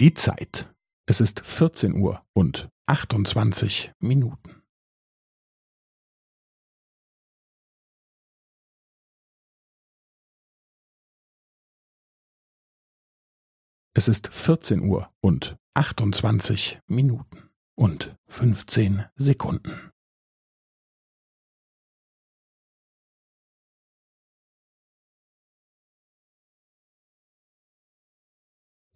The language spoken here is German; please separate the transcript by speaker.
Speaker 1: Die Zeit. Es ist 14 Uhr und 28 Minuten. Es ist 14 Uhr und 28 Minuten und 15 Sekunden.